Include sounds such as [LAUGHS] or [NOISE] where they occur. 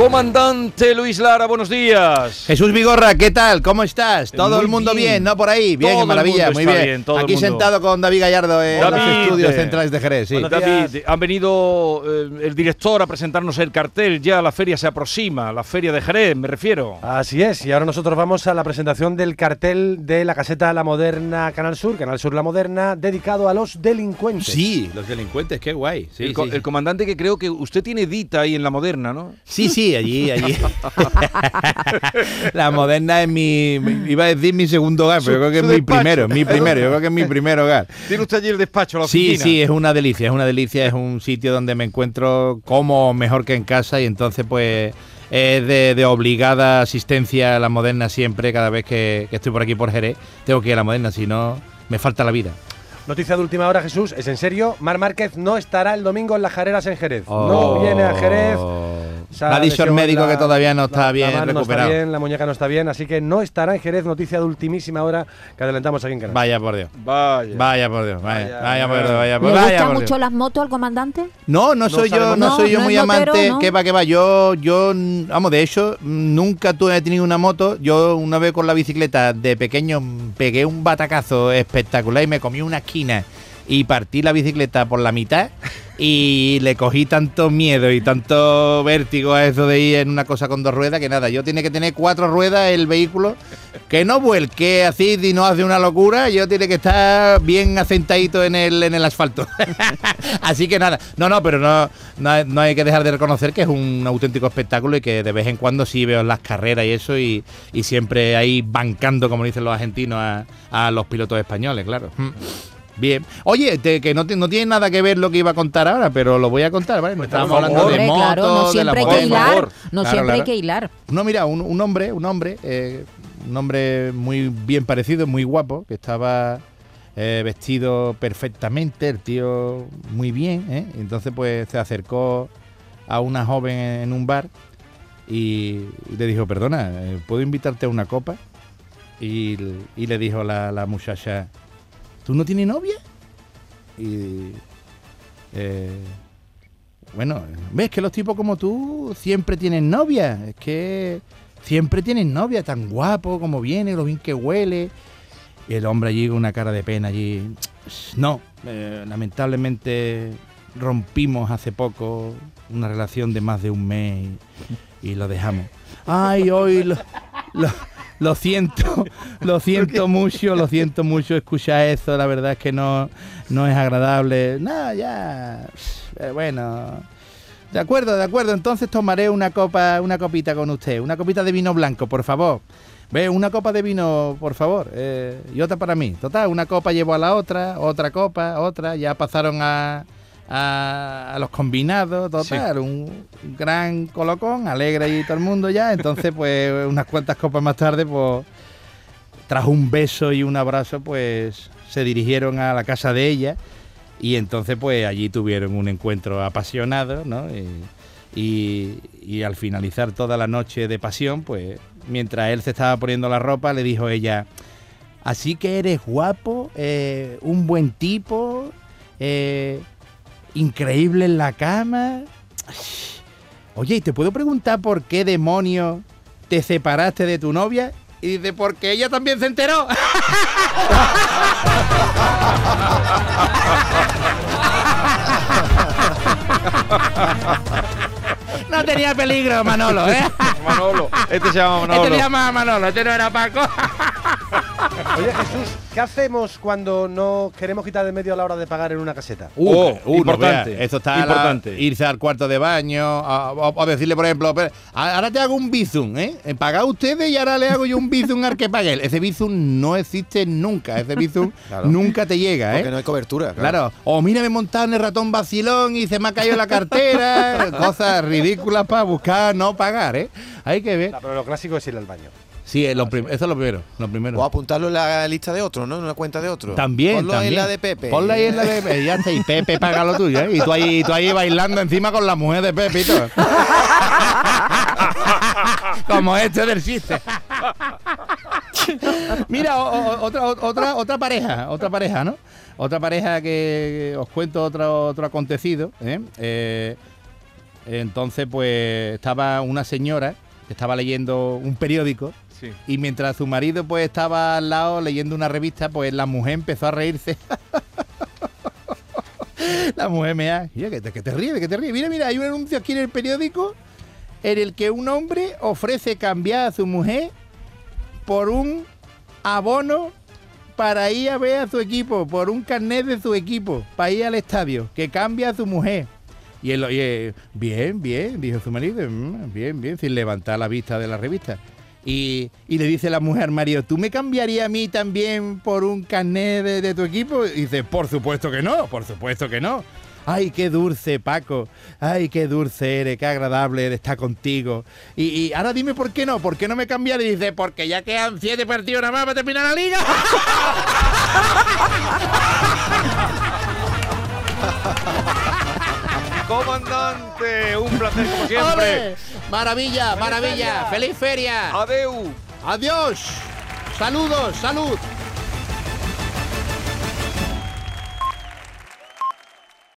Comandante Luis Lara, buenos días. Jesús Vigorra, ¿qué tal? ¿Cómo estás? ¿Todo Muy el mundo bien. bien. ¿no? Por ahí. Bien, Todo el maravilla, mundo muy está bien. bien, todo Aquí sentado con David Gallardo en David, los estudios eh, centrales de Jerez. sí. David, han venido eh, el director a presentarnos el cartel, ya la feria se aproxima, la feria de Jerez, me refiero. Así es, y ahora nosotros vamos a la presentación del cartel de la caseta La Moderna Canal Sur, Canal Sur La Moderna, dedicado a los delincuentes. Sí, los delincuentes, qué guay. Sí, el, co- sí. el comandante que creo que usted tiene dita ahí en la moderna, ¿no? sí, sí, allí, allí. la moderna es mi, iba a decir mi segundo hogar, pero Su- yo creo que es mi despacho. primero, mi primero, yo creo que es mi primer hogar. Tiene usted allí el despacho, la Sí, oficina. sí, es una delicia, es una delicia, es un sitio donde me encuentro como mejor que en casa y entonces pues es de, de obligada asistencia a la moderna siempre, cada vez que, que estoy por aquí por Jerez, tengo que ir a la moderna, si no me falta la vida. Noticia de última hora, Jesús, es en serio, Mar Márquez no estará el domingo en las Jareras en Jerez. No Oh. viene a Jerez. El lesionado médico la- que todavía no está la- bien la mano no recuperado. está bien, la muñeca no está bien, así que no estará en Jerez. Noticia de ultimísima hora que adelantamos aquí en Canal. Vaya por Dios. Vaya. Vaya por Dios, vaya, Vaya, vaya por Dios, vaya. ¿Le por- vaya gustan por mucho Dios. las motos al comandante? No, no soy yo, sabemos no soy yo No, muy no motero, amante. ¿no? Que va, que va. Yo, yo, vamos, de hecho, nunca tuve he tenido una moto. Yo una vez con la bicicleta de pequeño pegué un batacazo espectacular y me comí una esquina y partí la bicicleta por la mitad y le cogí tanto miedo y tanto vértigo a eso de ir en una cosa con dos ruedas que nada, yo tiene que tener cuatro ruedas el vehículo que no vuelque así y no hace una locura, yo tiene que estar bien asentadito en el, en el asfalto. [LAUGHS] así que nada, no, no, pero no, no, no hay que dejar de reconocer que es un auténtico espectáculo y que de vez en cuando sí veo las carreras y eso y, y siempre ahí bancando, como dicen los argentinos, a, a los pilotos españoles, claro. Bien. Oye, te- que no, te- no tiene nada que ver lo que iba a contar ahora, pero lo voy a contar, ¿vale? No Estábamos por hablando de motos, claro, no de la siempre hay que hilar. No Claro, siempre hay que hilar. No, mira, un, un hombre, un hombre, eh, un hombre muy bien parecido, muy guapo, que estaba eh, vestido perfectamente, el tío muy bien, ¿eh? Entonces pues se acercó a una joven en un bar y, le dijo, perdona, eh, ¿puedo invitarte a una copa? Y, y le dijo la, la muchacha, ¿tú no tienes novia? Y... eh, bueno, ves que los tipos como tú siempre tienen novia. Es que siempre tienen novia, tan guapo como viene, lo bien que huele. Y el hombre allí con una cara de pena allí. No, eh, lamentablemente rompimos hace poco una relación de más de un mes y, lo dejamos. Ay, hoy lo- lo siento, lo siento mucho, lo siento mucho escuchar eso, la verdad es que no, no es agradable. Nada, ya, eh, bueno, de acuerdo, de acuerdo, entonces tomaré una copa, una copita con usted, una copita de vino blanco, por favor. Ve, una copa de vino, por favor, eh, y otra para mí. Total, una copa llevo a la otra, otra copa, otra, ya pasaron a, a, a los combinados, total, un gran colocón, alegre y todo el mundo ya. Entonces, pues, unas cuantas copas más tarde, pues, tras un beso y un abrazo, pues, se dirigieron a la casa de ella y entonces, pues, allí tuvieron un encuentro apasionado, ¿no? Y, y- al finalizar toda la noche de pasión, pues, mientras él se estaba poniendo la ropa, le dijo ella, así que eres guapo, eh, un buen tipo, eh, increíble en la cama. Oye, ¿y te puedo preguntar por qué demonios te separaste de tu novia? Y dice, porque ella también se enteró. [LAUGHS] No tenía peligro, Manolo, ¿eh? Manolo, este se llama Manolo. Este se llama Manolo, este no era Paco. Oye, Jesús, ¿qué hacemos cuando no queremos quitar de medio a la hora de pagar en una caseta? Oh, no importante, veas. Esto está a la- importante. irse al cuarto de baño, a- o, o decirle, por ejemplo, "Pero, ahora te hago un bizum, ¿eh? Pagad ustedes y ahora le hago yo un bizum al que pague él. Ese bizum no existe nunca, ese bizum [LAUGHS] Claro. nunca te llega, ¿eh? Porque no hay cobertura. Claro. O mira, me he montado en el ratón vacilón y se me ha caído la cartera. [LAUGHS] Cosas ridículas para buscar no pagar, ¿eh? Hay que ver. No, pero lo clásico es ir al baño. Sí, es lo eso es lo primero. Lo primero. O apuntarlo en la lista de otro, ¿no? En una cuenta de otro. También, Ponlo también. en la de Pepe. Ponla ahí en la de Pepe. Ya está. Y Pepe paga lo tuyo, ¿eh? Y tú ahí, tú ahí bailando encima con la mujer de Pepe y todo. [LAUGHS] Como este del chiste. Mira, o- o- otra, otra, otra pareja, otra pareja, ¿no? Otra pareja que os cuento otro, otro acontecido. ¿eh? Eh, entonces, pues estaba una señora que estaba leyendo un periódico Y mientras su marido pues estaba al lado leyendo una revista, pues la mujer empezó a reírse. [LAUGHS] la mujer me da, mira, que te ríes, que te ríes. Mira, mira, hay un anuncio aquí en el periódico en el que un hombre ofrece cambiar a su mujer por un abono para ir a ver a su equipo, por un carnet de su equipo, para ir al estadio, que cambia a su mujer. Y él, oye, bien, bien, dijo su marido, "Mm, bien, bien, sin levantar la vista de la revista. Y, le dice la mujer al marido, ¿tú me cambiarías a mí también por un carnet de, tu equipo? Y dice, por supuesto que no, por supuesto que no. Ay, qué dulce, Paco. Ay, qué dulce eres, qué agradable estar contigo. Y, ahora dime por qué no, por qué no me cambiaría. Y dice, porque ya quedan siete partidos nada más para terminar la liga. [LAUGHS] Comandante, un placer como siempre. ¡Ole! Maravilla, maravilla. ¡Feliz feria! Adeu. Adiós. Saludos, salud.